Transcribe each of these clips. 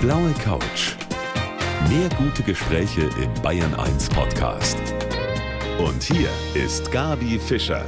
blaue Couch. Mehr gute Gespräche im Bayern 1 Podcast. Und hier ist Gabi Fischer.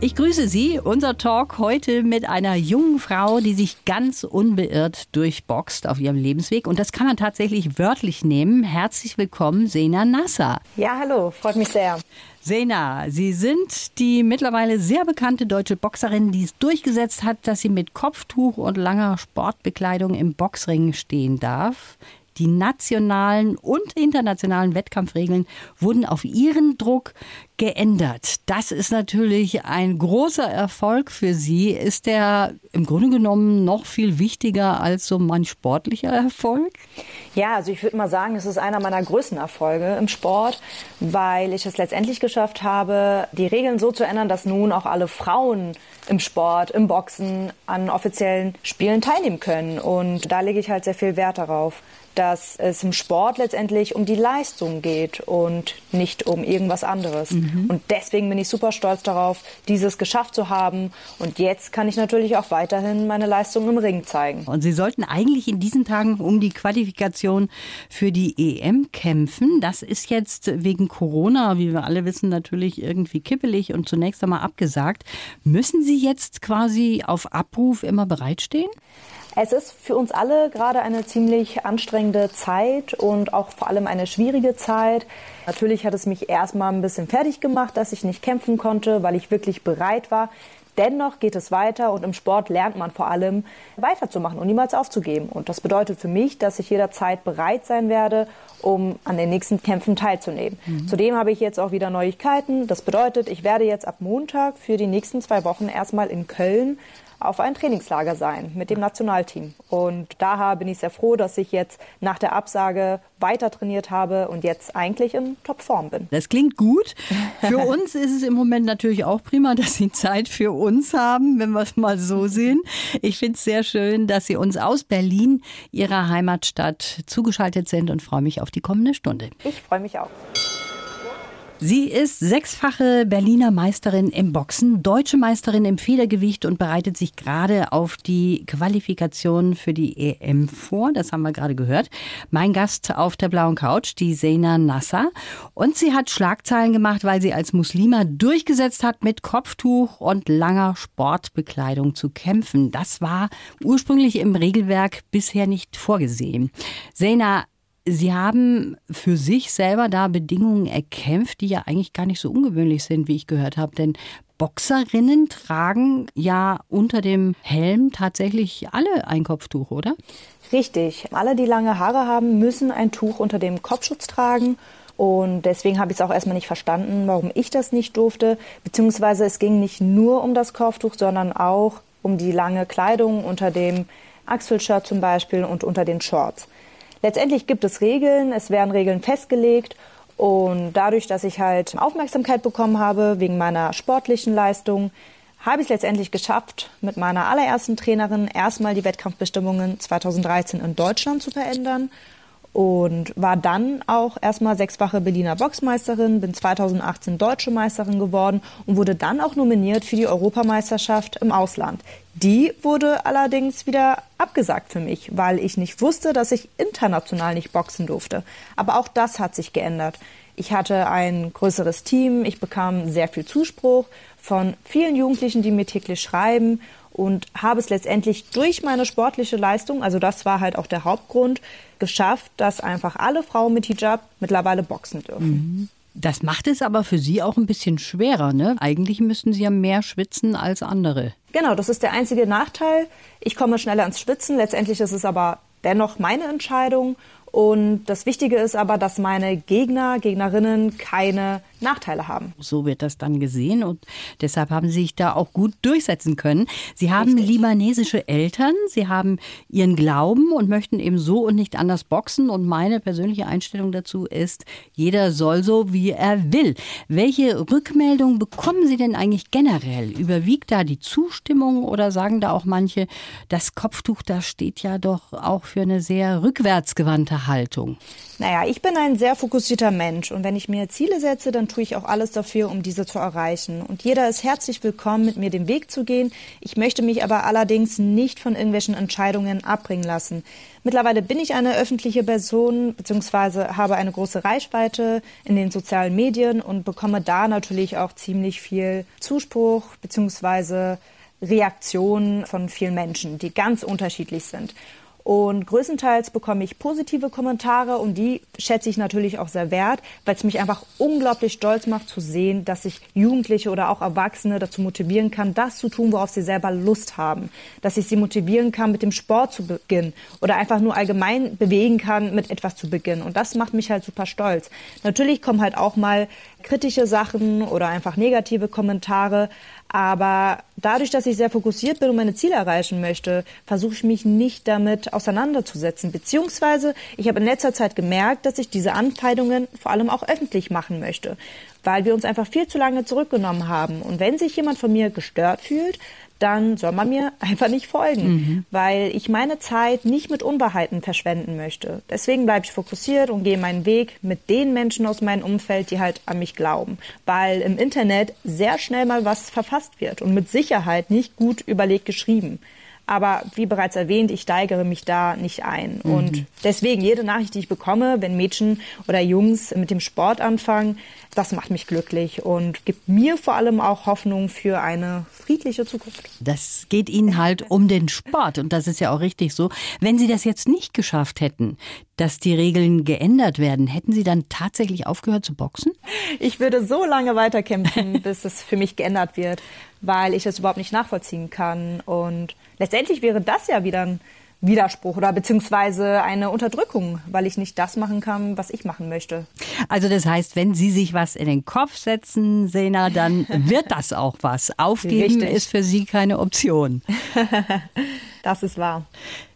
Ich grüße Sie. Unser Talk heute mit einer jungen Frau, die sich ganz unbeirrt durchboxt auf ihrem Lebensweg. Und das kann man tatsächlich wörtlich nehmen. Herzlich willkommen, Sena Nasser. Ja, hallo, freut mich sehr. Sena, Sie sind die mittlerweile sehr bekannte deutsche Boxerin, die es durchgesetzt hat, dass sie mit Kopftuch und langer Sportbekleidung im Boxring stehen darf. Die nationalen und internationalen Wettkampfregeln wurden auf ihren Druck geändert. Das ist natürlich ein großer Erfolg für Sie. Ist der im Grunde genommen noch viel wichtiger als so manch sportlicher Erfolg? Ja, also ich würde mal sagen, es ist einer meiner größten Erfolge im Sport, weil ich es letztendlich geschafft habe, die Regeln so zu ändern, dass nun auch alle Frauen im Sport, im Boxen an offiziellen Spielen teilnehmen können. Und da lege ich halt sehr viel Wert darauf dass es im Sport letztendlich um die Leistung geht und nicht um irgendwas anderes. Mhm. Und deswegen bin ich super stolz darauf, dieses geschafft zu haben. Und jetzt kann ich natürlich auch weiterhin meine Leistung im Ring zeigen. Und Sie sollten eigentlich in diesen Tagen um die Qualifikation für die EM kämpfen. Das ist jetzt wegen Corona, wie wir alle wissen, natürlich irgendwie kippelig und zunächst einmal abgesagt. Müssen Sie jetzt quasi auf Abruf immer bereitstehen? Es ist für uns alle gerade eine ziemlich anstrengende Zeit und auch vor allem eine schwierige Zeit. Natürlich hat es mich erstmal ein bisschen fertig gemacht, dass ich nicht kämpfen konnte, weil ich wirklich bereit war. Dennoch geht es weiter und im Sport lernt man vor allem weiterzumachen und niemals aufzugeben. Und das bedeutet für mich, dass ich jederzeit bereit sein werde, um an den nächsten Kämpfen teilzunehmen. Mhm. Zudem habe ich jetzt auch wieder Neuigkeiten. Das bedeutet, ich werde jetzt ab Montag für die nächsten zwei Wochen erstmal in Köln auf ein Trainingslager sein mit dem Nationalteam. Und daher bin ich sehr froh, dass ich jetzt nach der Absage weiter trainiert habe und jetzt eigentlich in Topform bin. Das klingt gut. Für uns ist es im Moment natürlich auch prima, dass Sie Zeit für uns haben, wenn wir es mal so sehen. Ich finde es sehr schön, dass Sie uns aus Berlin, Ihrer Heimatstadt, zugeschaltet sind und freue mich auf die kommende Stunde. Ich freue mich auch. Sie ist sechsfache Berliner Meisterin im Boxen, deutsche Meisterin im Federgewicht und bereitet sich gerade auf die Qualifikation für die EM vor. Das haben wir gerade gehört. Mein Gast auf der blauen Couch, die Sena Nasser. Und sie hat Schlagzeilen gemacht, weil sie als Muslima durchgesetzt hat, mit Kopftuch und langer Sportbekleidung zu kämpfen. Das war ursprünglich im Regelwerk bisher nicht vorgesehen. Sena, Sie haben für sich selber da Bedingungen erkämpft, die ja eigentlich gar nicht so ungewöhnlich sind, wie ich gehört habe. Denn Boxerinnen tragen ja unter dem Helm tatsächlich alle ein Kopftuch, oder? Richtig. Alle, die lange Haare haben, müssen ein Tuch unter dem Kopfschutz tragen. Und deswegen habe ich es auch erstmal nicht verstanden, warum ich das nicht durfte. Beziehungsweise es ging nicht nur um das Kopftuch, sondern auch um die lange Kleidung unter dem Achselshirt zum Beispiel und unter den Shorts. Letztendlich gibt es Regeln, es werden Regeln festgelegt. Und dadurch, dass ich halt Aufmerksamkeit bekommen habe wegen meiner sportlichen Leistung, habe ich es letztendlich geschafft, mit meiner allerersten Trainerin erstmal die Wettkampfbestimmungen 2013 in Deutschland zu verändern und war dann auch erstmal sechsfache Berliner Boxmeisterin, bin 2018 deutsche Meisterin geworden und wurde dann auch nominiert für die Europameisterschaft im Ausland. Die wurde allerdings wieder abgesagt für mich, weil ich nicht wusste, dass ich international nicht boxen durfte. Aber auch das hat sich geändert. Ich hatte ein größeres Team, ich bekam sehr viel Zuspruch von vielen Jugendlichen, die mir täglich schreiben und habe es letztendlich durch meine sportliche Leistung, also das war halt auch der Hauptgrund, geschafft, dass einfach alle Frauen mit Hijab mittlerweile boxen dürfen. Mhm. Das macht es aber für Sie auch ein bisschen schwerer, ne? Eigentlich müssten Sie ja mehr schwitzen als andere. Genau, das ist der einzige Nachteil. Ich komme schneller ins Schwitzen. Letztendlich ist es aber dennoch meine Entscheidung und das Wichtige ist aber, dass meine Gegner, Gegnerinnen keine Nachteile haben. So wird das dann gesehen und deshalb haben Sie sich da auch gut durchsetzen können. Sie haben Richtig. libanesische Eltern, Sie haben Ihren Glauben und möchten eben so und nicht anders boxen. Und meine persönliche Einstellung dazu ist, jeder soll so, wie er will. Welche Rückmeldung bekommen Sie denn eigentlich generell? Überwiegt da die Zustimmung oder sagen da auch manche, das Kopftuch, da steht ja doch auch für eine sehr rückwärtsgewandte Haltung? Naja, ich bin ein sehr fokussierter Mensch und wenn ich mir Ziele setze, dann tue ich auch alles dafür, um diese zu erreichen. Und jeder ist herzlich willkommen, mit mir den Weg zu gehen. Ich möchte mich aber allerdings nicht von irgendwelchen Entscheidungen abbringen lassen. Mittlerweile bin ich eine öffentliche Person bzw. habe eine große Reichweite in den sozialen Medien und bekomme da natürlich auch ziemlich viel Zuspruch bzw. Reaktionen von vielen Menschen, die ganz unterschiedlich sind. Und größtenteils bekomme ich positive Kommentare und die schätze ich natürlich auch sehr wert, weil es mich einfach unglaublich stolz macht zu sehen, dass ich Jugendliche oder auch Erwachsene dazu motivieren kann, das zu tun, worauf sie selber Lust haben. Dass ich sie motivieren kann, mit dem Sport zu beginnen oder einfach nur allgemein bewegen kann, mit etwas zu beginnen. Und das macht mich halt super stolz. Natürlich kommen halt auch mal kritische Sachen oder einfach negative Kommentare. Aber dadurch, dass ich sehr fokussiert bin und meine Ziele erreichen möchte, versuche ich mich nicht damit auseinanderzusetzen. Beziehungsweise ich habe in letzter Zeit gemerkt, dass ich diese Anfeindungen vor allem auch öffentlich machen möchte, weil wir uns einfach viel zu lange zurückgenommen haben. Und wenn sich jemand von mir gestört fühlt, dann soll man mir einfach nicht folgen, mhm. weil ich meine Zeit nicht mit Unwahrheiten verschwenden möchte. Deswegen bleibe ich fokussiert und gehe meinen Weg mit den Menschen aus meinem Umfeld, die halt an mich glauben, weil im Internet sehr schnell mal was verfasst wird und mit Sicherheit nicht gut überlegt geschrieben. Aber wie bereits erwähnt, ich steigere mich da nicht ein. Mhm. Und deswegen jede Nachricht, die ich bekomme, wenn Mädchen oder Jungs mit dem Sport anfangen, das macht mich glücklich und gibt mir vor allem auch Hoffnung für eine friedliche Zukunft. Das geht Ihnen halt um den Sport und das ist ja auch richtig so. Wenn Sie das jetzt nicht geschafft hätten, dass die Regeln geändert werden, hätten Sie dann tatsächlich aufgehört zu boxen? Ich würde so lange weiterkämpfen, bis es für mich geändert wird, weil ich es überhaupt nicht nachvollziehen kann. Und letztendlich wäre das ja wieder ein Widerspruch oder beziehungsweise eine Unterdrückung, weil ich nicht das machen kann, was ich machen möchte. Also das heißt, wenn Sie sich was in den Kopf setzen, Sena, dann wird das auch was. Aufgeben Richtig. ist für Sie keine Option. das ist wahr.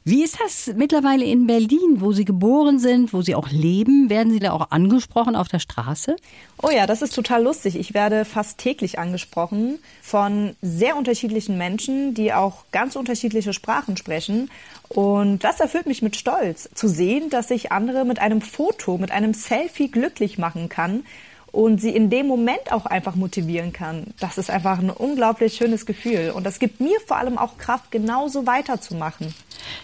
Wie ist das mittlerweile in Berlin, wo Sie geboren sind, wo Sie auch leben? Werden Sie da auch angesprochen auf der Straße? Oh ja, das ist total lustig. Ich werde fast täglich angesprochen von sehr unterschiedlichen Menschen, die auch ganz unterschiedliche Sprachen sprechen. Und das erfüllt mich mit Stolz, zu sehen, dass ich andere mit einem Foto, mit einem Selfie glücklich machen kann und sie in dem Moment auch einfach motivieren kann. Das ist einfach ein unglaublich schönes Gefühl und das gibt mir vor allem auch Kraft, genauso weiterzumachen.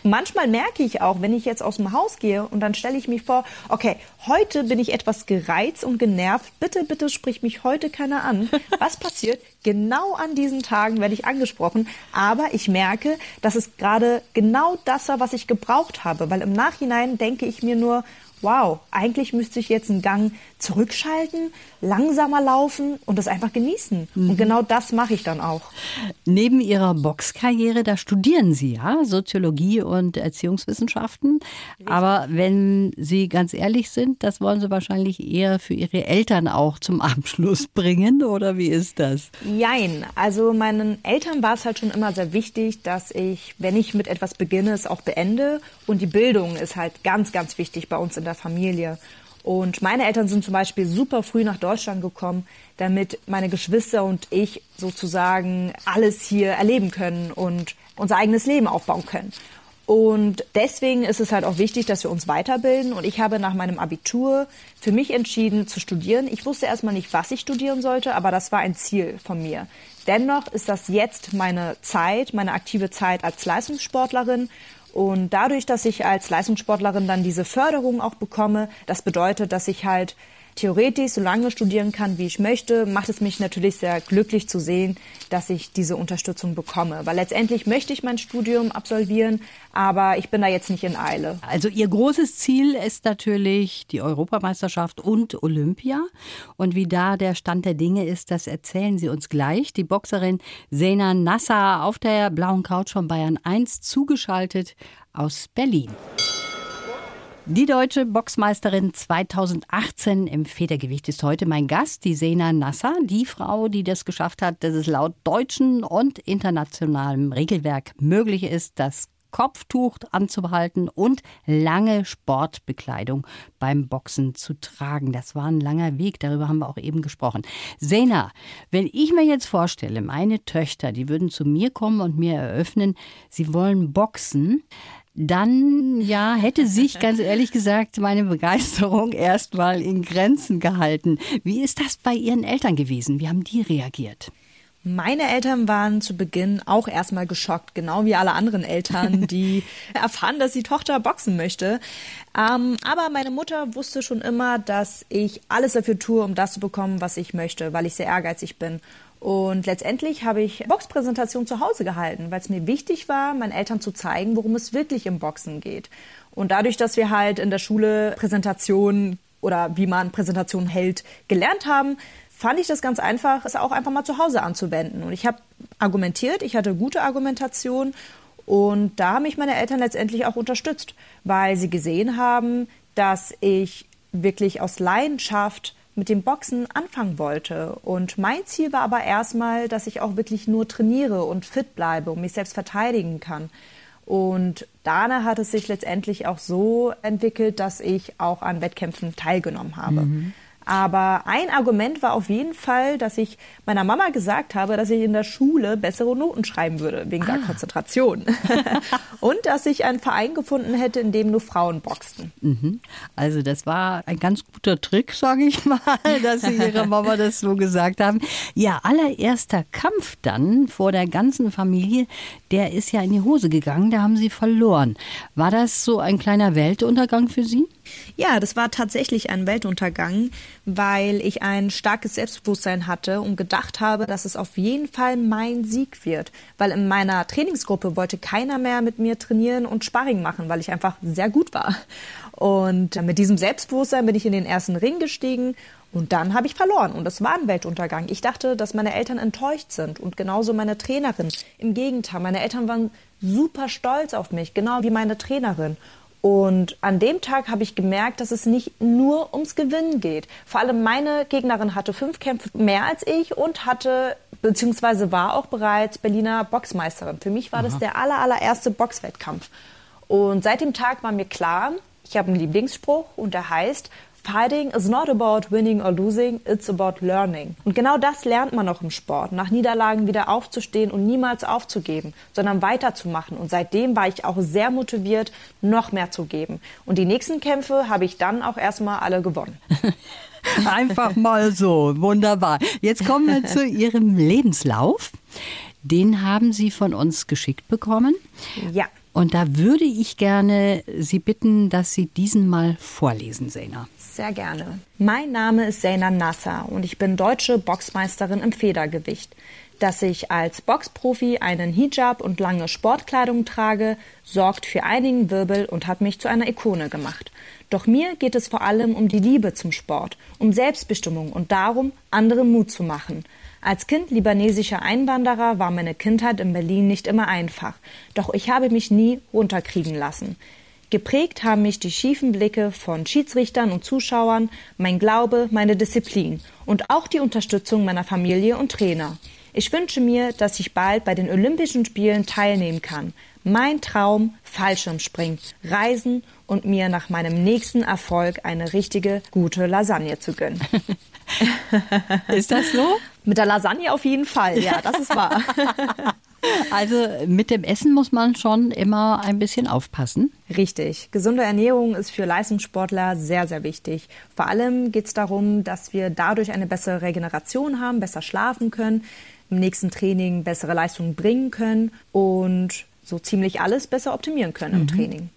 Manchmal merke ich auch, wenn ich jetzt aus dem Haus gehe und dann stelle ich mich vor, okay, heute bin ich etwas gereizt und genervt, bitte, bitte sprich mich heute keiner an. Was passiert? Genau an diesen Tagen werde ich angesprochen, aber ich merke, dass es gerade genau das war, was ich gebraucht habe, weil im Nachhinein denke ich mir nur, wow, eigentlich müsste ich jetzt einen Gang zurückschalten, langsamer laufen und das einfach genießen. Mhm. Und genau das mache ich dann auch. Neben Ihrer Boxkarriere, da studieren Sie ja Soziologie und Erziehungswissenschaften. Aber wenn Sie ganz ehrlich sind, das wollen Sie wahrscheinlich eher für Ihre Eltern auch zum Abschluss bringen, oder wie ist das? Jein. Also meinen Eltern war es halt schon immer sehr wichtig, dass ich, wenn ich mit etwas beginne, es auch beende. Und die Bildung ist halt ganz, ganz wichtig bei uns in der Familie. Und meine Eltern sind zum Beispiel super früh nach Deutschland gekommen, damit meine Geschwister und ich sozusagen alles hier erleben können und unser eigenes Leben aufbauen können. Und deswegen ist es halt auch wichtig, dass wir uns weiterbilden. Und ich habe nach meinem Abitur für mich entschieden zu studieren. Ich wusste erstmal nicht, was ich studieren sollte, aber das war ein Ziel von mir. Dennoch ist das jetzt meine Zeit, meine aktive Zeit als Leistungssportlerin. Und dadurch, dass ich als Leistungssportlerin dann diese Förderung auch bekomme, das bedeutet, dass ich halt theoretisch so lange studieren kann, wie ich möchte, macht es mich natürlich sehr glücklich zu sehen, dass ich diese Unterstützung bekomme. Weil letztendlich möchte ich mein Studium absolvieren, aber ich bin da jetzt nicht in Eile. Also Ihr großes Ziel ist natürlich die Europameisterschaft und Olympia. Und wie da der Stand der Dinge ist, das erzählen Sie uns gleich. Die Boxerin Sena Nasser auf der blauen Couch von Bayern 1 zugeschaltet aus Berlin. Die deutsche Boxmeisterin 2018 im Federgewicht ist heute mein Gast, die Sena Nasser, die Frau, die das geschafft hat, dass es laut deutschen und internationalem Regelwerk möglich ist, das Kopftuch anzubehalten und lange Sportbekleidung beim Boxen zu tragen. Das war ein langer Weg, darüber haben wir auch eben gesprochen. Sena, wenn ich mir jetzt vorstelle, meine Töchter, die würden zu mir kommen und mir eröffnen, sie wollen boxen, dann ja, hätte sich ganz ehrlich gesagt meine Begeisterung erstmal in Grenzen gehalten. Wie ist das bei Ihren Eltern gewesen? Wie haben die reagiert? Meine Eltern waren zu Beginn auch erstmal geschockt, genau wie alle anderen Eltern, die erfahren, dass die Tochter boxen möchte. Ähm, aber meine Mutter wusste schon immer, dass ich alles dafür tue, um das zu bekommen, was ich möchte, weil ich sehr ehrgeizig bin. Und letztendlich habe ich Boxpräsentation zu Hause gehalten, weil es mir wichtig war, meinen Eltern zu zeigen, worum es wirklich im Boxen geht. Und dadurch, dass wir halt in der Schule Präsentation oder wie man Präsentation hält, gelernt haben, fand ich das ganz einfach, es auch einfach mal zu Hause anzuwenden. Und ich habe argumentiert, ich hatte gute Argumentation und da haben mich meine Eltern letztendlich auch unterstützt, weil sie gesehen haben, dass ich wirklich aus Leidenschaft mit dem Boxen anfangen wollte. Und mein Ziel war aber erstmal, dass ich auch wirklich nur trainiere und fit bleibe und mich selbst verteidigen kann. Und danach hat es sich letztendlich auch so entwickelt, dass ich auch an Wettkämpfen teilgenommen habe. Mhm. Aber ein Argument war auf jeden Fall, dass ich meiner Mama gesagt habe, dass ich in der Schule bessere Noten schreiben würde, wegen ah. der Konzentration. und dass ich einen Verein gefunden hätte, in dem nur Frauen boxten. Mhm. Also das war ein ganz guter Trick, sage ich mal, dass Sie Ihrer Mama das so gesagt haben. Ihr allererster Kampf dann vor der ganzen Familie, der ist ja in die Hose gegangen, da haben Sie verloren. War das so ein kleiner Weltuntergang für Sie? Ja, das war tatsächlich ein Weltuntergang, weil ich ein starkes Selbstbewusstsein hatte und gedacht habe, dass es auf jeden Fall mein Sieg wird. Weil in meiner Trainingsgruppe wollte keiner mehr mit mir trainieren und Sparring machen, weil ich einfach sehr gut war. Und mit diesem Selbstbewusstsein bin ich in den ersten Ring gestiegen und dann habe ich verloren und das war ein Weltuntergang. Ich dachte, dass meine Eltern enttäuscht sind und genauso meine Trainerin. Im Gegenteil, meine Eltern waren super stolz auf mich, genau wie meine Trainerin. Und an dem Tag habe ich gemerkt, dass es nicht nur ums Gewinnen geht. Vor allem meine Gegnerin hatte fünf Kämpfe mehr als ich und hatte beziehungsweise war auch bereits Berliner Boxmeisterin. Für mich war Aha. das der aller, allererste Boxwettkampf. Und seit dem Tag war mir klar, ich habe einen Lieblingsspruch und der heißt, Fighting is not about winning or losing, it's about learning. Und genau das lernt man auch im Sport, nach Niederlagen wieder aufzustehen und niemals aufzugeben, sondern weiterzumachen. Und seitdem war ich auch sehr motiviert, noch mehr zu geben. Und die nächsten Kämpfe habe ich dann auch erstmal alle gewonnen. Einfach mal so, wunderbar. Jetzt kommen wir zu Ihrem Lebenslauf. Den haben Sie von uns geschickt bekommen. Ja. Und da würde ich gerne Sie bitten, dass Sie diesen mal vorlesen, Sena. Sehr gerne. Mein Name ist Sena Nasser und ich bin deutsche Boxmeisterin im Federgewicht. Dass ich als Boxprofi einen Hijab und lange Sportkleidung trage, sorgt für einigen Wirbel und hat mich zu einer Ikone gemacht. Doch mir geht es vor allem um die Liebe zum Sport, um Selbstbestimmung und darum, anderen Mut zu machen. Als Kind libanesischer Einwanderer war meine Kindheit in Berlin nicht immer einfach, doch ich habe mich nie runterkriegen lassen. Geprägt haben mich die schiefen Blicke von Schiedsrichtern und Zuschauern, mein Glaube, meine Disziplin und auch die Unterstützung meiner Familie und Trainer. Ich wünsche mir, dass ich bald bei den Olympischen Spielen teilnehmen kann. Mein Traum, Fallschirmspringen, Reisen und mir nach meinem nächsten Erfolg eine richtige gute Lasagne zu gönnen. ist das so? Mit der Lasagne auf jeden Fall, ja, das ist wahr. Also mit dem Essen muss man schon immer ein bisschen aufpassen. Richtig. Gesunde Ernährung ist für Leistungssportler sehr, sehr wichtig. Vor allem geht es darum, dass wir dadurch eine bessere Regeneration haben, besser schlafen können, im nächsten Training bessere Leistungen bringen können und so ziemlich alles besser optimieren können im mhm. Training.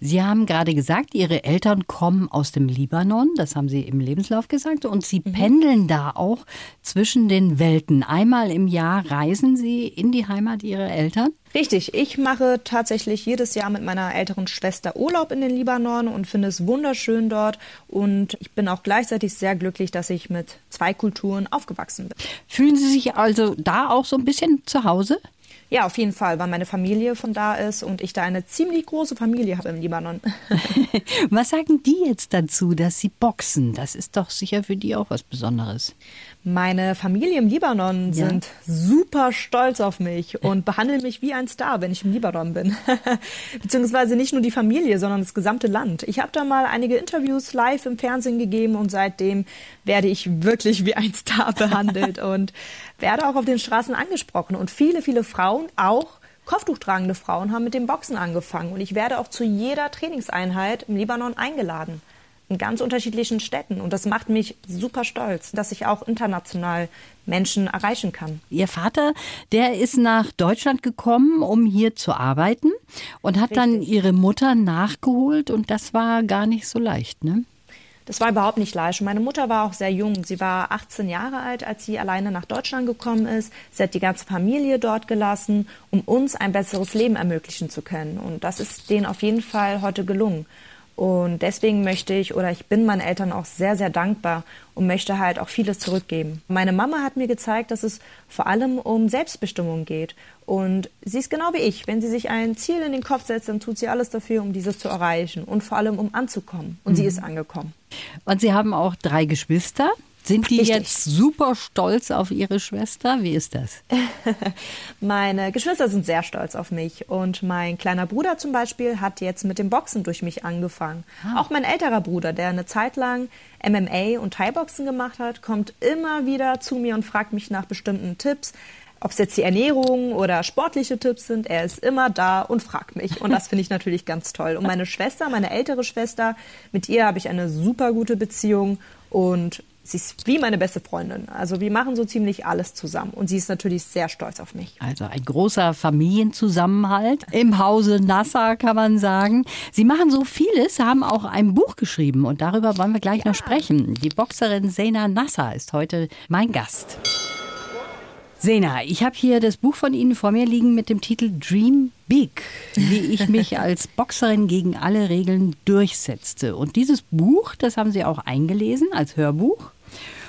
Sie haben gerade gesagt, Ihre Eltern kommen aus dem Libanon, das haben Sie im Lebenslauf gesagt, und Sie mhm. pendeln da auch zwischen den Welten. Einmal im Jahr reisen Sie in die Heimat Ihrer Eltern? Richtig, ich mache tatsächlich jedes Jahr mit meiner älteren Schwester Urlaub in den Libanon und finde es wunderschön dort. Und ich bin auch gleichzeitig sehr glücklich, dass ich mit zwei Kulturen aufgewachsen bin. Fühlen Sie sich also da auch so ein bisschen zu Hause? Ja, auf jeden Fall, weil meine Familie von da ist und ich da eine ziemlich große Familie habe im Libanon. was sagen die jetzt dazu, dass sie boxen? Das ist doch sicher für die auch was Besonderes. Meine Familie im Libanon ja. sind super stolz auf mich und behandeln mich wie ein Star, wenn ich im Libanon bin. Beziehungsweise nicht nur die Familie, sondern das gesamte Land. Ich habe da mal einige Interviews live im Fernsehen gegeben und seitdem werde ich wirklich wie ein Star behandelt und werde auch auf den Straßen angesprochen. Und viele, viele Frauen auch Kopftuchtragende Frauen haben mit dem Boxen angefangen und ich werde auch zu jeder Trainingseinheit im Libanon eingeladen in ganz unterschiedlichen Städten. Und das macht mich super stolz, dass ich auch international Menschen erreichen kann. Ihr Vater, der ist nach Deutschland gekommen, um hier zu arbeiten und hat Richtig. dann ihre Mutter nachgeholt und das war gar nicht so leicht, ne? Das war überhaupt nicht leicht. meine Mutter war auch sehr jung. Sie war 18 Jahre alt, als sie alleine nach Deutschland gekommen ist. Sie hat die ganze Familie dort gelassen, um uns ein besseres Leben ermöglichen zu können. Und das ist denen auf jeden Fall heute gelungen. Und deswegen möchte ich oder ich bin meinen Eltern auch sehr, sehr dankbar und möchte halt auch vieles zurückgeben. Meine Mama hat mir gezeigt, dass es vor allem um Selbstbestimmung geht. Und sie ist genau wie ich. Wenn sie sich ein Ziel in den Kopf setzt, dann tut sie alles dafür, um dieses zu erreichen und vor allem um anzukommen. Und mhm. sie ist angekommen. Und Sie haben auch drei Geschwister. Sind die Richtig. jetzt super stolz auf ihre Schwester? Wie ist das? Meine Geschwister sind sehr stolz auf mich. Und mein kleiner Bruder zum Beispiel hat jetzt mit dem Boxen durch mich angefangen. Ah. Auch mein älterer Bruder, der eine Zeit lang MMA und Thai-Boxen gemacht hat, kommt immer wieder zu mir und fragt mich nach bestimmten Tipps. Ob es jetzt die Ernährung oder sportliche Tipps sind, er ist immer da und fragt mich. Und das finde ich natürlich ganz toll. Und meine Schwester, meine ältere Schwester, mit ihr habe ich eine super gute Beziehung. Und sie ist wie meine beste Freundin. Also wir machen so ziemlich alles zusammen und sie ist natürlich sehr stolz auf mich. Also ein großer Familienzusammenhalt im Hause Nassar kann man sagen. Sie machen so vieles, haben auch ein Buch geschrieben und darüber wollen wir gleich ja. noch sprechen. Die Boxerin Sena Nassar ist heute mein Gast. Sena, ich habe hier das Buch von Ihnen vor mir liegen mit dem Titel Dream Big, wie ich mich als Boxerin gegen alle Regeln durchsetzte. Und dieses Buch, das haben Sie auch eingelesen als Hörbuch.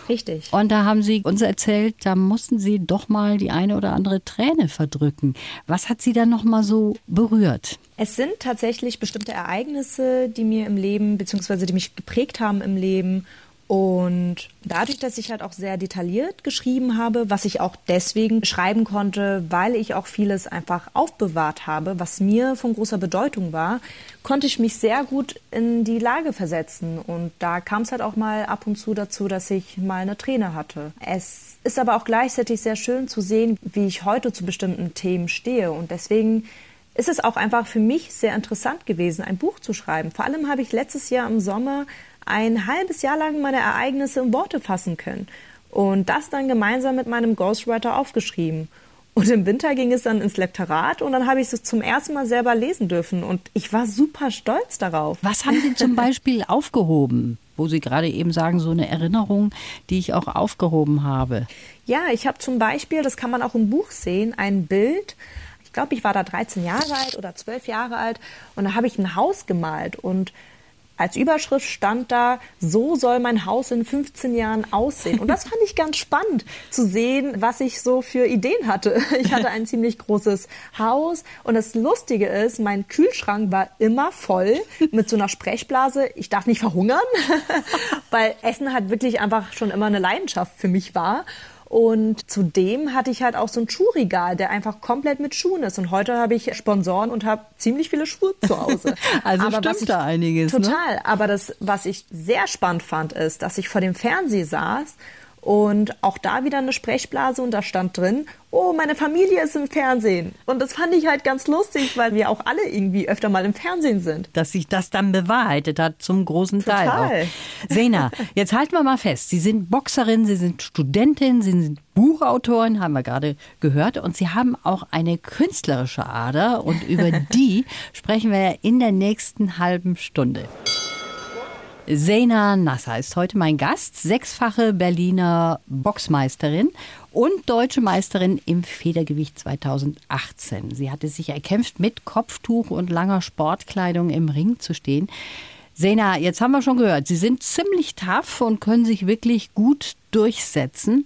Richtig. Und da haben Sie uns erzählt, da mussten Sie doch mal die eine oder andere Träne verdrücken. Was hat Sie dann noch mal so berührt? Es sind tatsächlich bestimmte Ereignisse, die mir im Leben beziehungsweise die mich geprägt haben im Leben und dadurch, dass ich halt auch sehr detailliert geschrieben habe, was ich auch deswegen schreiben konnte, weil ich auch vieles einfach aufbewahrt habe, was mir von großer Bedeutung war, konnte ich mich sehr gut in die Lage versetzen. Und da kam es halt auch mal ab und zu dazu, dass ich mal eine Träne hatte. Es ist aber auch gleichzeitig sehr schön zu sehen, wie ich heute zu bestimmten Themen stehe. Und deswegen ist es auch einfach für mich sehr interessant gewesen, ein Buch zu schreiben. Vor allem habe ich letztes Jahr im Sommer ein halbes Jahr lang meine Ereignisse in Worte fassen können und das dann gemeinsam mit meinem Ghostwriter aufgeschrieben. Und im Winter ging es dann ins Lektorat und dann habe ich es zum ersten Mal selber lesen dürfen und ich war super stolz darauf. Was haben Sie zum Beispiel aufgehoben? Wo Sie gerade eben sagen, so eine Erinnerung, die ich auch aufgehoben habe. Ja, ich habe zum Beispiel, das kann man auch im Buch sehen, ein Bild. Ich glaube, ich war da 13 Jahre alt oder 12 Jahre alt und da habe ich ein Haus gemalt und als Überschrift stand da, so soll mein Haus in 15 Jahren aussehen. Und das fand ich ganz spannend zu sehen, was ich so für Ideen hatte. Ich hatte ein ziemlich großes Haus und das Lustige ist, mein Kühlschrank war immer voll mit so einer Sprechblase. Ich darf nicht verhungern, weil Essen halt wirklich einfach schon immer eine Leidenschaft für mich war. Und zudem hatte ich halt auch so ein Schuhregal, der einfach komplett mit Schuhen ist. Und heute habe ich Sponsoren und habe ziemlich viele Schuhe zu Hause. also Aber stimmt ich, da einiges. Ne? Total. Ne? Aber das, was ich sehr spannend fand, ist, dass ich vor dem Fernseher saß und auch da wieder eine Sprechblase und da stand drin, oh, meine Familie ist im Fernsehen. Und das fand ich halt ganz lustig, weil wir auch alle irgendwie öfter mal im Fernsehen sind. Dass sich das dann bewahrheitet hat, zum großen Total. Teil. Auch. Sena, jetzt halten wir mal fest. Sie sind Boxerin, Sie sind Studentin, Sie sind Buchautorin, haben wir gerade gehört. Und Sie haben auch eine künstlerische Ader. Und über die sprechen wir in der nächsten halben Stunde. Sena Nasser ist heute mein Gast, sechsfache Berliner Boxmeisterin und deutsche Meisterin im Federgewicht 2018. Sie hatte sich erkämpft, mit Kopftuch und langer Sportkleidung im Ring zu stehen. Sena, jetzt haben wir schon gehört, Sie sind ziemlich tough und können sich wirklich gut durchsetzen.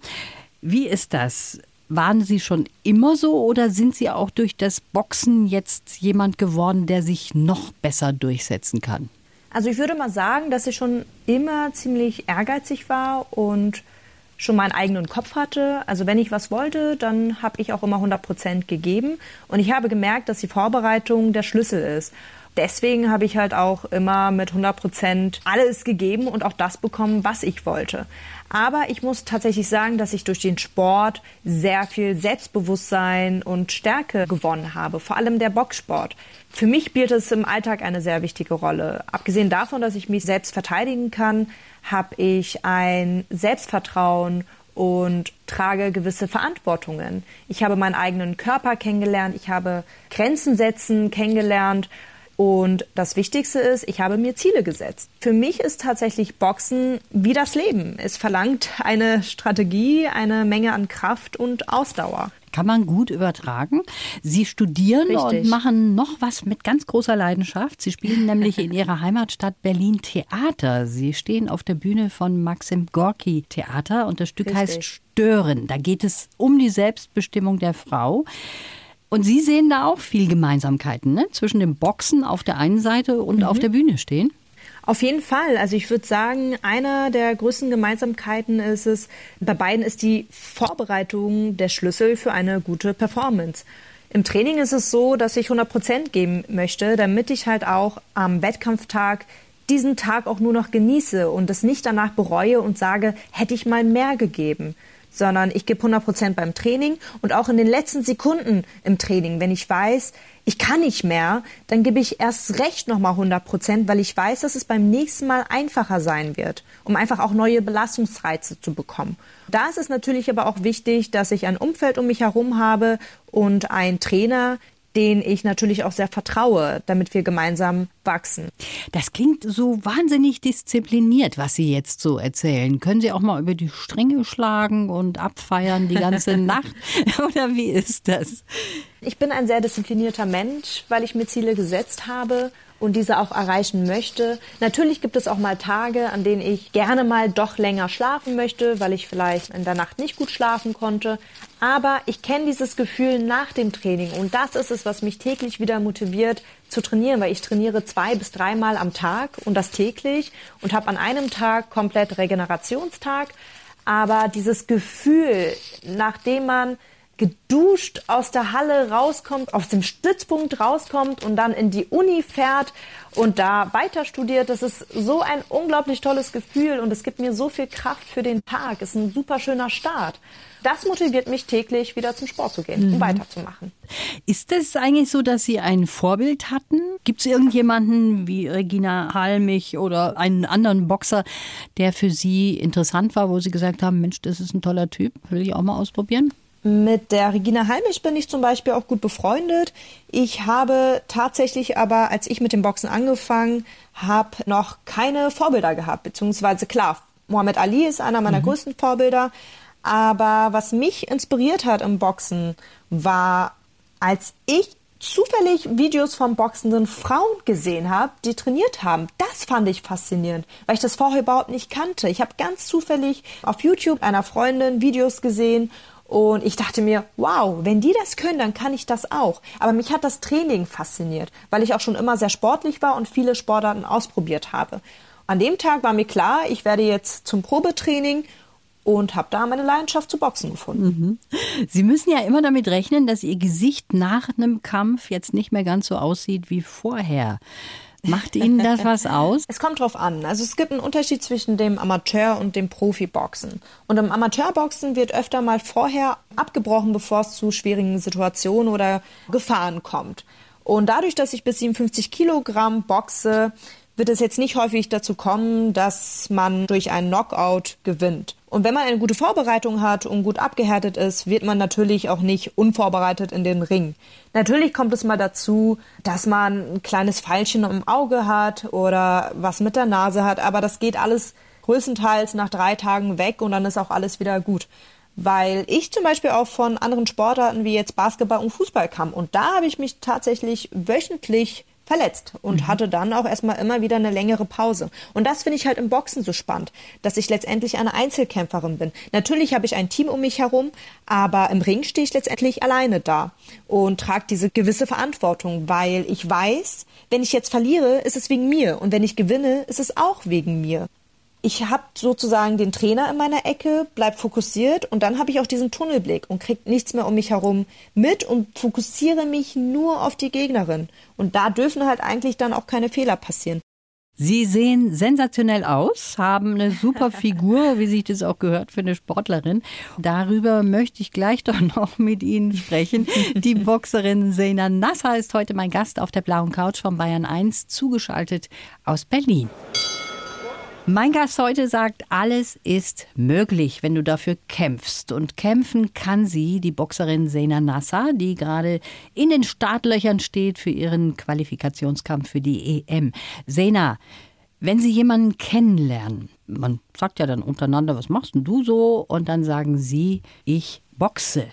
Wie ist das? Waren Sie schon immer so oder sind Sie auch durch das Boxen jetzt jemand geworden, der sich noch besser durchsetzen kann? Also ich würde mal sagen, dass ich schon immer ziemlich ehrgeizig war und schon meinen eigenen Kopf hatte. Also wenn ich was wollte, dann habe ich auch immer 100 Prozent gegeben. Und ich habe gemerkt, dass die Vorbereitung der Schlüssel ist. deswegen habe ich halt auch immer mit 100 Prozent alles gegeben und auch das bekommen, was ich wollte. Aber ich muss tatsächlich sagen, dass ich durch den Sport sehr viel Selbstbewusstsein und Stärke gewonnen habe, vor allem der Boxsport. Für mich spielt es im Alltag eine sehr wichtige Rolle. Abgesehen davon, dass ich mich selbst verteidigen kann, habe ich ein Selbstvertrauen und trage gewisse Verantwortungen. Ich habe meinen eigenen Körper kennengelernt, ich habe Grenzen setzen kennengelernt und das Wichtigste ist, ich habe mir Ziele gesetzt. Für mich ist tatsächlich Boxen wie das Leben. Es verlangt eine Strategie, eine Menge an Kraft und Ausdauer. Kann man gut übertragen. Sie studieren Richtig. und machen noch was mit ganz großer Leidenschaft. Sie spielen nämlich in Ihrer Heimatstadt Berlin Theater. Sie stehen auf der Bühne von Maxim Gorki Theater und das Stück Richtig. heißt Stören. Da geht es um die Selbstbestimmung der Frau. Und Sie sehen da auch viel Gemeinsamkeiten ne? zwischen dem Boxen auf der einen Seite und mhm. auf der Bühne stehen. Auf jeden Fall. Also ich würde sagen, einer der größten Gemeinsamkeiten ist es, bei beiden ist die Vorbereitung der Schlüssel für eine gute Performance. Im Training ist es so, dass ich 100 Prozent geben möchte, damit ich halt auch am Wettkampftag diesen Tag auch nur noch genieße und es nicht danach bereue und sage, hätte ich mal mehr gegeben sondern ich gebe 100 Prozent beim Training und auch in den letzten Sekunden im Training, wenn ich weiß, ich kann nicht mehr, dann gebe ich erst recht nochmal 100 Prozent, weil ich weiß, dass es beim nächsten Mal einfacher sein wird, um einfach auch neue Belastungsreize zu bekommen. Da ist es natürlich aber auch wichtig, dass ich ein Umfeld um mich herum habe und ein Trainer, den ich natürlich auch sehr vertraue, damit wir gemeinsam wachsen. Das klingt so wahnsinnig diszipliniert, was Sie jetzt so erzählen. Können Sie auch mal über die Stränge schlagen und abfeiern die ganze Nacht? Oder wie ist das? Ich bin ein sehr disziplinierter Mensch, weil ich mir Ziele gesetzt habe und diese auch erreichen möchte. Natürlich gibt es auch mal Tage, an denen ich gerne mal doch länger schlafen möchte, weil ich vielleicht in der Nacht nicht gut schlafen konnte. Aber ich kenne dieses Gefühl nach dem Training und das ist es, was mich täglich wieder motiviert zu trainieren, weil ich trainiere zwei bis dreimal am Tag und das täglich und habe an einem Tag komplett Regenerationstag. Aber dieses Gefühl, nachdem man geduscht aus der Halle rauskommt, aus dem Stützpunkt rauskommt und dann in die Uni fährt und da weiter studiert. Das ist so ein unglaublich tolles Gefühl und es gibt mir so viel Kraft für den Tag. Es ist ein super schöner Start. Das motiviert mich täglich wieder zum Sport zu gehen mhm. und weiterzumachen. Ist es eigentlich so, dass Sie ein Vorbild hatten? Gibt es irgendjemanden wie Regina Halmich oder einen anderen Boxer, der für Sie interessant war, wo Sie gesagt haben, Mensch, das ist ein toller Typ, will ich auch mal ausprobieren? Mit der Regina Halmich bin ich zum Beispiel auch gut befreundet. Ich habe tatsächlich aber, als ich mit dem Boxen angefangen habe, noch keine Vorbilder gehabt. Beziehungsweise klar, Muhammad Ali ist einer meiner mhm. größten Vorbilder. Aber was mich inspiriert hat im Boxen, war, als ich zufällig Videos von boxenden Frauen gesehen habe, die trainiert haben. Das fand ich faszinierend, weil ich das vorher überhaupt nicht kannte. Ich habe ganz zufällig auf YouTube einer Freundin Videos gesehen und ich dachte mir, wow, wenn die das können, dann kann ich das auch. Aber mich hat das Training fasziniert, weil ich auch schon immer sehr sportlich war und viele Sportarten ausprobiert habe. An dem Tag war mir klar, ich werde jetzt zum Probetraining und habe da meine Leidenschaft zu Boxen gefunden. Mhm. Sie müssen ja immer damit rechnen, dass Ihr Gesicht nach einem Kampf jetzt nicht mehr ganz so aussieht wie vorher. Macht Ihnen das was aus? Es kommt drauf an. Also es gibt einen Unterschied zwischen dem Amateur und dem Profiboxen. Und im Amateurboxen wird öfter mal vorher abgebrochen, bevor es zu schwierigen Situationen oder Gefahren kommt. Und dadurch, dass ich bis 57 Kilogramm boxe, wird es jetzt nicht häufig dazu kommen, dass man durch einen Knockout gewinnt. Und wenn man eine gute Vorbereitung hat und gut abgehärtet ist, wird man natürlich auch nicht unvorbereitet in den Ring. Natürlich kommt es mal dazu, dass man ein kleines Pfeilchen im Auge hat oder was mit der Nase hat, aber das geht alles größtenteils nach drei Tagen weg und dann ist auch alles wieder gut weil ich zum Beispiel auch von anderen Sportarten wie jetzt Basketball und Fußball kam. Und da habe ich mich tatsächlich wöchentlich verletzt und mhm. hatte dann auch erstmal immer wieder eine längere Pause. Und das finde ich halt im Boxen so spannend, dass ich letztendlich eine Einzelkämpferin bin. Natürlich habe ich ein Team um mich herum, aber im Ring stehe ich letztendlich alleine da und trage diese gewisse Verantwortung, weil ich weiß, wenn ich jetzt verliere, ist es wegen mir und wenn ich gewinne, ist es auch wegen mir. Ich habe sozusagen den Trainer in meiner Ecke, bleib fokussiert und dann habe ich auch diesen Tunnelblick und krieg nichts mehr um mich herum mit und fokussiere mich nur auf die Gegnerin. Und da dürfen halt eigentlich dann auch keine Fehler passieren. Sie sehen sensationell aus, haben eine super Figur, wie sich das auch gehört für eine Sportlerin. Darüber möchte ich gleich doch noch mit Ihnen sprechen. Die Boxerin Sena Nasser ist heute mein Gast auf der blauen Couch von Bayern 1, zugeschaltet aus Berlin. Mein Gast heute sagt, alles ist möglich, wenn du dafür kämpfst. Und kämpfen kann sie, die Boxerin Sena Nasser, die gerade in den Startlöchern steht für ihren Qualifikationskampf für die EM. Sena, wenn Sie jemanden kennenlernen, man sagt ja dann untereinander, was machst denn du so? Und dann sagen Sie, ich boxe.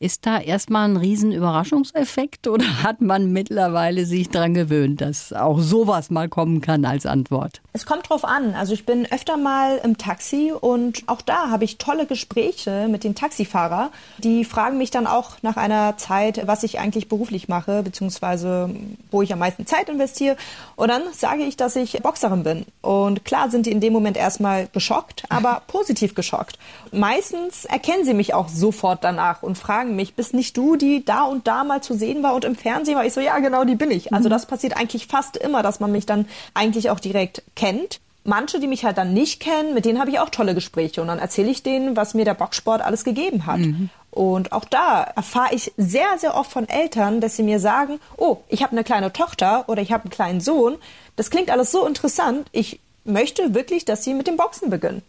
Ist da erstmal ein riesen Überraschungseffekt oder hat man mittlerweile sich daran gewöhnt, dass auch sowas mal kommen kann als Antwort? Es kommt drauf an. Also ich bin öfter mal im Taxi und auch da habe ich tolle Gespräche mit den Taxifahrern. Die fragen mich dann auch nach einer Zeit, was ich eigentlich beruflich mache, beziehungsweise wo ich am meisten Zeit investiere. Und dann sage ich, dass ich Boxerin bin. Und klar sind die in dem Moment erstmal geschockt, aber positiv geschockt. Meistens erkennen sie mich auch sofort danach und fragen fragen mich, bist nicht du, die da und da mal zu sehen war und im Fernsehen war? Ich so, ja, genau, die bin ich. Also mhm. das passiert eigentlich fast immer, dass man mich dann eigentlich auch direkt kennt. Manche, die mich halt dann nicht kennen, mit denen habe ich auch tolle Gespräche und dann erzähle ich denen, was mir der Boxsport alles gegeben hat. Mhm. Und auch da erfahre ich sehr, sehr oft von Eltern, dass sie mir sagen, oh, ich habe eine kleine Tochter oder ich habe einen kleinen Sohn. Das klingt alles so interessant. Ich möchte wirklich, dass sie mit dem Boxen beginnen.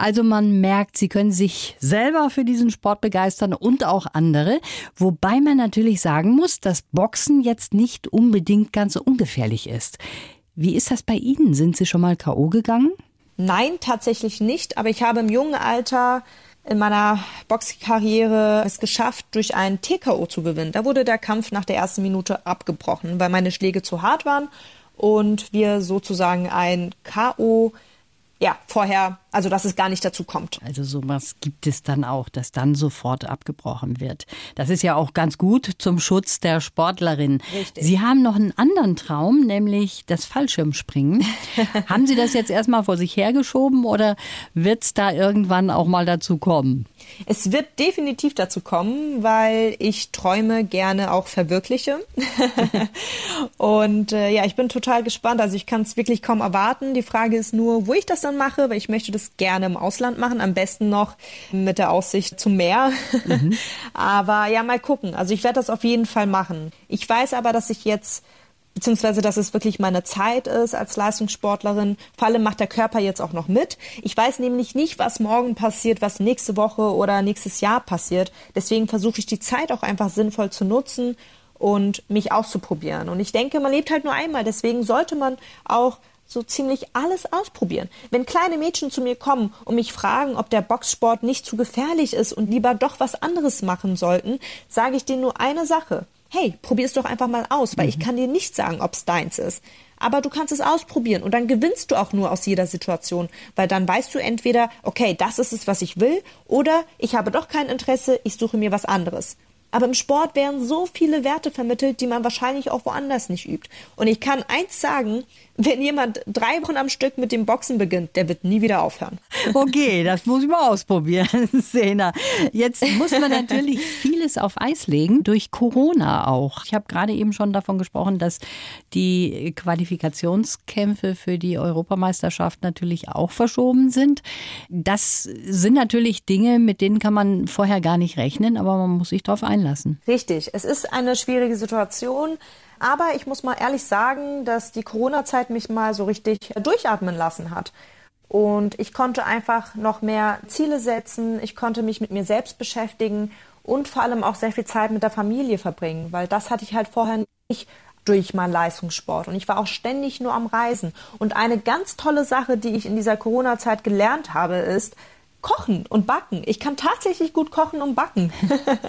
Also man merkt, sie können sich selber für diesen Sport begeistern und auch andere. Wobei man natürlich sagen muss, dass Boxen jetzt nicht unbedingt ganz so ungefährlich ist. Wie ist das bei Ihnen? Sind Sie schon mal K.O. gegangen? Nein, tatsächlich nicht. Aber ich habe im jungen Alter in meiner Boxkarriere es geschafft, durch einen TKO zu gewinnen. Da wurde der Kampf nach der ersten Minute abgebrochen, weil meine Schläge zu hart waren und wir sozusagen ein KO ja, vorher, also dass es gar nicht dazu kommt. Also sowas gibt es dann auch, dass dann sofort abgebrochen wird. Das ist ja auch ganz gut zum Schutz der Sportlerin. Richtig. Sie haben noch einen anderen Traum, nämlich das Fallschirmspringen. haben Sie das jetzt erstmal vor sich hergeschoben oder wird es da irgendwann auch mal dazu kommen? Es wird definitiv dazu kommen, weil ich Träume gerne auch verwirkliche. und äh, ja, ich bin total gespannt. Also ich kann es wirklich kaum erwarten. Die Frage ist nur, wo ich das dann mache, weil ich möchte das gerne im Ausland machen, am besten noch mit der Aussicht zum Meer. Mhm. aber ja, mal gucken. Also ich werde das auf jeden Fall machen. Ich weiß aber, dass ich jetzt beziehungsweise dass es wirklich meine Zeit ist als Leistungssportlerin. Vor allem macht der Körper jetzt auch noch mit. Ich weiß nämlich nicht, was morgen passiert, was nächste Woche oder nächstes Jahr passiert. Deswegen versuche ich die Zeit auch einfach sinnvoll zu nutzen und mich auszuprobieren. Und ich denke, man lebt halt nur einmal. Deswegen sollte man auch so ziemlich alles ausprobieren. Wenn kleine Mädchen zu mir kommen und mich fragen, ob der Boxsport nicht zu gefährlich ist und lieber doch was anderes machen sollten, sage ich denen nur eine Sache hey, probier es doch einfach mal aus, weil mhm. ich kann dir nicht sagen, ob es deins ist. Aber du kannst es ausprobieren und dann gewinnst du auch nur aus jeder Situation, weil dann weißt du entweder, okay, das ist es, was ich will, oder ich habe doch kein Interesse, ich suche mir was anderes. Aber im Sport werden so viele Werte vermittelt, die man wahrscheinlich auch woanders nicht übt. Und ich kann eins sagen, wenn jemand drei Wochen am Stück mit dem Boxen beginnt, der wird nie wieder aufhören. Okay, das muss ich mal ausprobieren, Sena. Jetzt muss man natürlich vieles auf Eis legen, durch Corona auch. Ich habe gerade eben schon davon gesprochen, dass die Qualifikationskämpfe für die Europameisterschaft natürlich auch verschoben sind. Das sind natürlich Dinge, mit denen kann man vorher gar nicht rechnen, aber man muss sich darauf einlassen. Richtig, es ist eine schwierige Situation. Aber ich muss mal ehrlich sagen, dass die Corona-Zeit mich mal so richtig durchatmen lassen hat. Und ich konnte einfach noch mehr Ziele setzen, ich konnte mich mit mir selbst beschäftigen und vor allem auch sehr viel Zeit mit der Familie verbringen, weil das hatte ich halt vorher nicht durch meinen Leistungssport. Und ich war auch ständig nur am Reisen. Und eine ganz tolle Sache, die ich in dieser Corona-Zeit gelernt habe, ist, Kochen und Backen. Ich kann tatsächlich gut kochen und backen.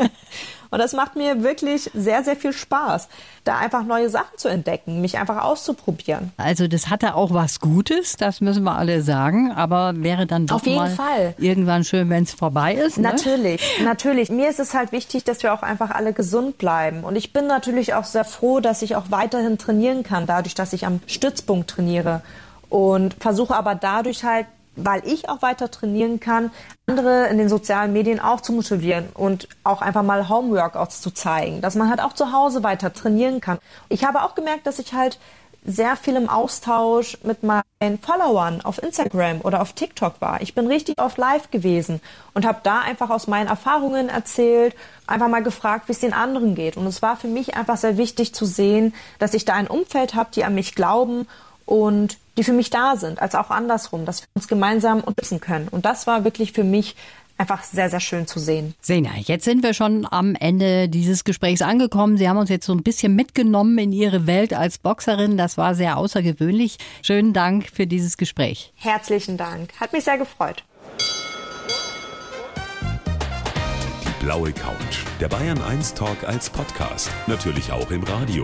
und das macht mir wirklich sehr, sehr viel Spaß, da einfach neue Sachen zu entdecken, mich einfach auszuprobieren. Also das hatte auch was Gutes, das müssen wir alle sagen, aber wäre dann doch Auf jeden mal Fall. irgendwann schön, wenn es vorbei ist. Ne? Natürlich, natürlich. Mir ist es halt wichtig, dass wir auch einfach alle gesund bleiben. Und ich bin natürlich auch sehr froh, dass ich auch weiterhin trainieren kann, dadurch, dass ich am Stützpunkt trainiere und versuche aber dadurch halt weil ich auch weiter trainieren kann, andere in den sozialen Medien auch zu motivieren und auch einfach mal Homeworkouts zu zeigen, dass man halt auch zu Hause weiter trainieren kann. Ich habe auch gemerkt, dass ich halt sehr viel im Austausch mit meinen Followern auf Instagram oder auf TikTok war. Ich bin richtig oft live gewesen und habe da einfach aus meinen Erfahrungen erzählt, einfach mal gefragt, wie es den anderen geht. Und es war für mich einfach sehr wichtig zu sehen, dass ich da ein Umfeld habe, die an mich glauben und die für mich da sind, als auch andersrum, dass wir uns gemeinsam unterstützen können. Und das war wirklich für mich einfach sehr, sehr schön zu sehen. Sena, jetzt sind wir schon am Ende dieses Gesprächs angekommen. Sie haben uns jetzt so ein bisschen mitgenommen in Ihre Welt als Boxerin. Das war sehr außergewöhnlich. Schönen Dank für dieses Gespräch. Herzlichen Dank. Hat mich sehr gefreut. Die blaue Couch. Der Bayern 1 Talk als Podcast. Natürlich auch im Radio.